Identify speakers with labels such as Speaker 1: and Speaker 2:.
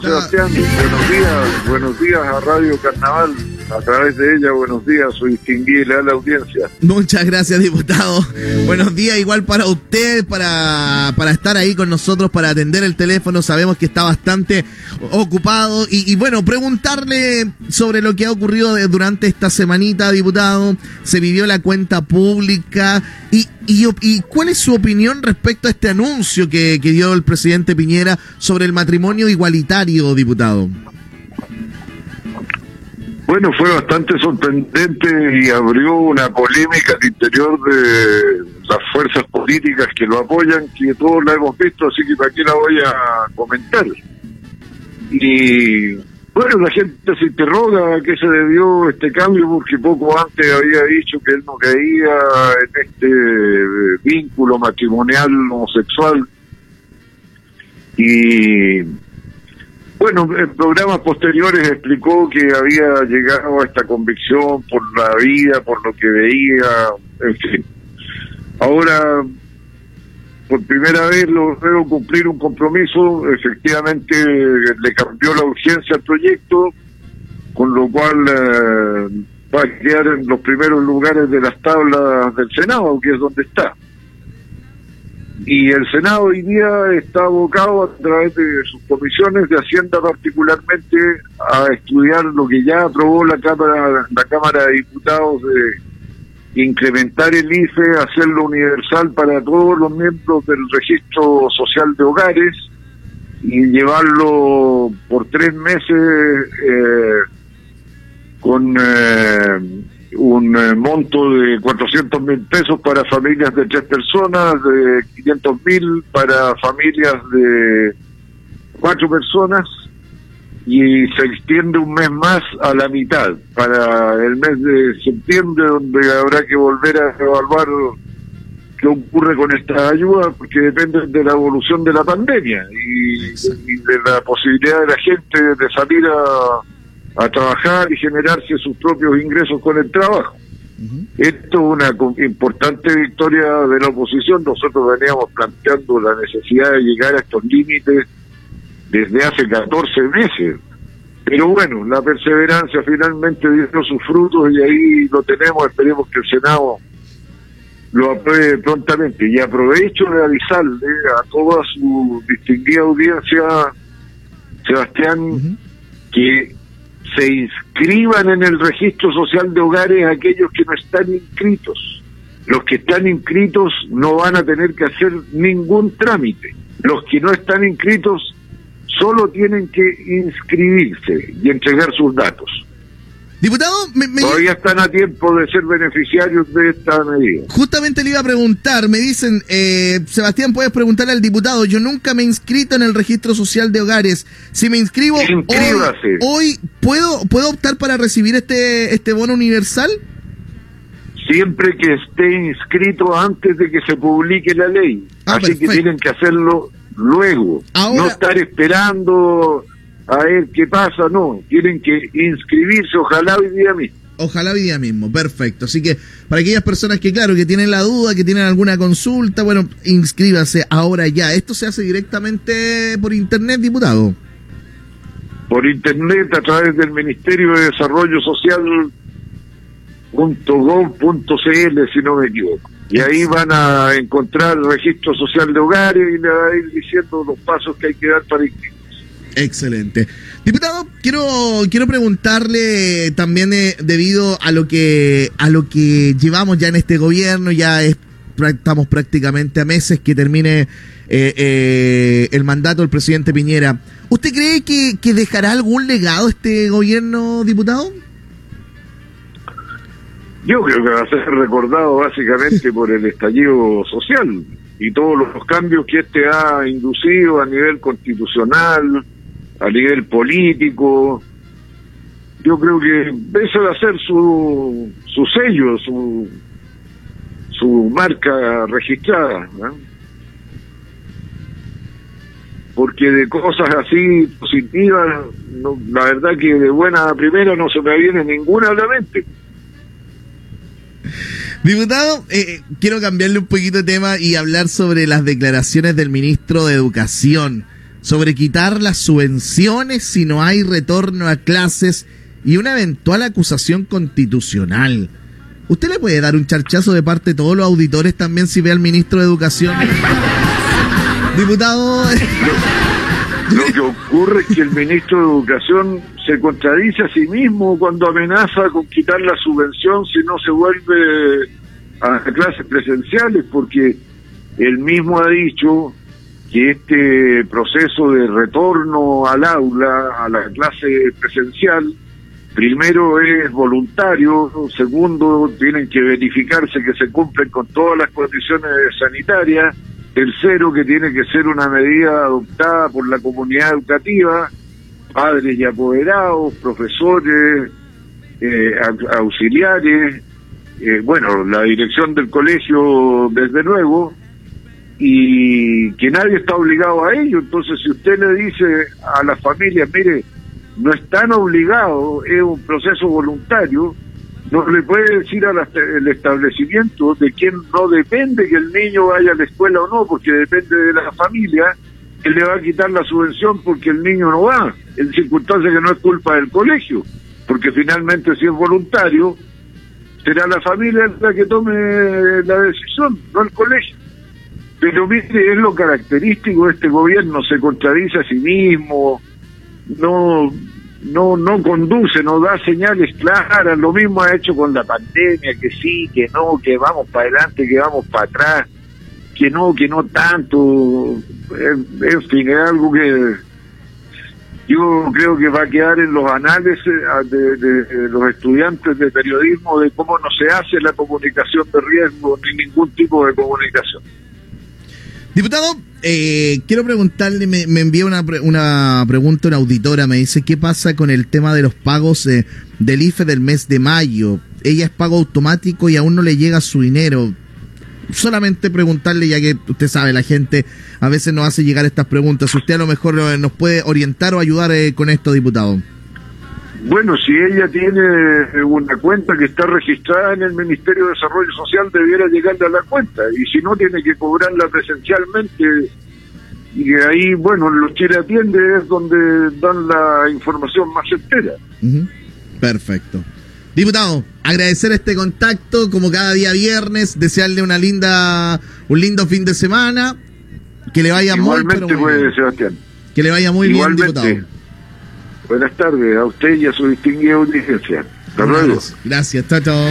Speaker 1: Sebastián. Buenos días, buenos días a Radio Carnaval. A través de ella, buenos días, soy distinguible a la audiencia.
Speaker 2: Muchas gracias, diputado. Buenos días, igual para usted, para, para estar ahí con nosotros, para atender el teléfono. Sabemos que está bastante ocupado. Y, y bueno, preguntarle sobre lo que ha ocurrido durante esta semanita, diputado. Se vivió la cuenta pública. Y, y, y cuál es su opinión respecto a este anuncio que, que dio el presidente Piñera sobre el matrimonio igualitario, diputado.
Speaker 1: Bueno, fue bastante sorprendente y abrió una polémica al interior de las fuerzas políticas que lo apoyan, que todos la hemos visto, así que para qué la voy a comentar. Y bueno, la gente se interroga a qué se debió este cambio, porque poco antes había dicho que él no creía en este vínculo matrimonial homosexual. Y bueno, en programas posteriores explicó que había llegado a esta convicción por la vida, por lo que veía, en fin. Ahora, por primera vez logró cumplir un compromiso, efectivamente le cambió la urgencia al proyecto, con lo cual eh, va a quedar en los primeros lugares de las tablas del Senado, que es donde está. Y el Senado hoy día está abocado a través de sus comisiones de Hacienda particularmente a estudiar lo que ya aprobó la Cámara, la Cámara de Diputados de incrementar el IFE, hacerlo universal para todos los miembros del registro social de hogares y llevarlo por tres meses eh, con eh, un eh, monto de 400 mil pesos para familias de tres personas, de 500 mil para familias de cuatro personas y se extiende un mes más a la mitad para el mes de septiembre donde habrá que volver a evaluar qué ocurre con esta ayuda porque depende de la evolución de la pandemia y, y de la posibilidad de la gente de salir a a trabajar y generarse sus propios ingresos con el trabajo. Esto es una importante victoria de la oposición. Nosotros veníamos planteando la necesidad de llegar a estos límites desde hace 14 meses. Pero bueno, la perseverancia finalmente dio sus frutos y ahí lo tenemos. Esperemos que el Senado lo apruebe prontamente. Y aprovecho de avisarle a toda su distinguida audiencia, Sebastián, que se inscriban en el registro social de hogares aquellos que no están inscritos. Los que están inscritos no van a tener que hacer ningún trámite. Los que no están inscritos solo tienen que inscribirse y entregar sus datos.
Speaker 2: Diputado, me,
Speaker 1: todavía están a tiempo de ser beneficiarios de esta medida.
Speaker 2: Justamente le iba a preguntar, me dicen, eh, Sebastián, puedes preguntarle al diputado, yo nunca me he inscrito en el registro social de hogares. Si me inscribo hoy, hoy, ¿puedo, ¿puedo optar para recibir este, este bono universal?
Speaker 1: Siempre que esté inscrito antes de que se publique la ley. Ah, Así que tienen que hacerlo luego. no estar esperando a ver qué pasa, no, tienen que inscribirse, ojalá hoy día mismo.
Speaker 2: Ojalá hoy día mismo, perfecto. Así que para aquellas personas que, claro, que tienen la duda, que tienen alguna consulta, bueno, inscríbase ahora ya. ¿Esto se hace directamente por internet, diputado?
Speaker 1: Por internet, a través del Ministerio de Desarrollo Social .gov.cl si no me equivoco. Y ahí van a encontrar el registro social de hogares y le va a ir diciendo los pasos que hay que dar para inscribirse.
Speaker 2: Excelente. Diputado, quiero, quiero preguntarle también eh, debido a lo que a lo que llevamos ya en este gobierno, ya estamos prácticamente a meses que termine eh, eh, el mandato del presidente Piñera. ¿Usted cree que, que dejará algún legado este gobierno, diputado?
Speaker 1: Yo creo que va a ser recordado básicamente por el estallido social y todos los cambios que este ha inducido a nivel constitucional, a nivel político. Yo creo que ese va a ser su, su sello, su, su marca registrada. Porque de cosas así positivas, la verdad que de buena primera no se me viene ninguna a la mente.
Speaker 2: Diputado, eh, quiero cambiarle un poquito de tema y hablar sobre las declaraciones del ministro de Educación sobre quitar las subvenciones si no hay retorno a clases y una eventual acusación constitucional. ¿Usted le puede dar un charchazo de parte de todos los auditores también si ve al ministro de Educación? Diputado.
Speaker 1: Lo que ocurre es que el ministro de Educación se contradice a sí mismo cuando amenaza con quitar la subvención si no se vuelve a clases presenciales, porque él mismo ha dicho que este proceso de retorno al aula, a la clase presencial, primero es voluntario, segundo tienen que verificarse que se cumplen con todas las condiciones sanitarias, tercero que tiene que ser una medida adoptada por la comunidad educativa, padres y apoderados, profesores, eh, auxiliares, eh, bueno, la dirección del colegio desde luego, y que nadie está obligado a ello. Entonces, si usted le dice a las familias, mire, no están obligados, es un proceso voluntario, no le puede decir al establecimiento de quien no depende que el niño vaya a la escuela o no, porque depende de la familia, que le va a quitar la subvención porque el niño no va, en circunstancias que no es culpa del colegio, porque finalmente si es voluntario, será la familia la que tome la decisión, no el colegio. Pero mire, es lo característico de este gobierno, se contradice a sí mismo, no no no conduce, no da señales claras, lo mismo ha hecho con la pandemia, que sí, que no, que vamos para adelante, que vamos para atrás, que no, que no tanto, en, fin, es algo que yo creo que va a quedar en los anales de, de, los estudiantes de periodismo de cómo no se hace la comunicación de riesgo ni ningún tipo de comunicación.
Speaker 2: Diputado, eh, quiero preguntarle, me, me envía una, una pregunta una auditora, me dice, ¿qué pasa con el tema de los pagos eh, del IFE del mes de mayo? Ella es pago automático y aún no le llega su dinero. Solamente preguntarle, ya que usted sabe, la gente a veces nos hace llegar estas preguntas. Usted a lo mejor eh, nos puede orientar o ayudar con esto, diputado.
Speaker 1: Bueno, si ella tiene eh, una cuenta que está registrada en el Ministerio de Desarrollo Social, debiera llegarle a la cuenta. Y si no, tiene que cobrarla presencialmente. Y ahí, bueno, los Chile Atiende es donde dan la información más entera.
Speaker 2: Perfecto. Diputado, agradecer este contacto como cada día viernes, desearle una linda, un lindo fin de semana, que le vaya muy,
Speaker 1: bien. Sebastián.
Speaker 2: Que le vaya muy bien, diputado.
Speaker 1: Buenas tardes a usted y a su distinguida audiencia. Hasta luego.
Speaker 2: Gracias, chao.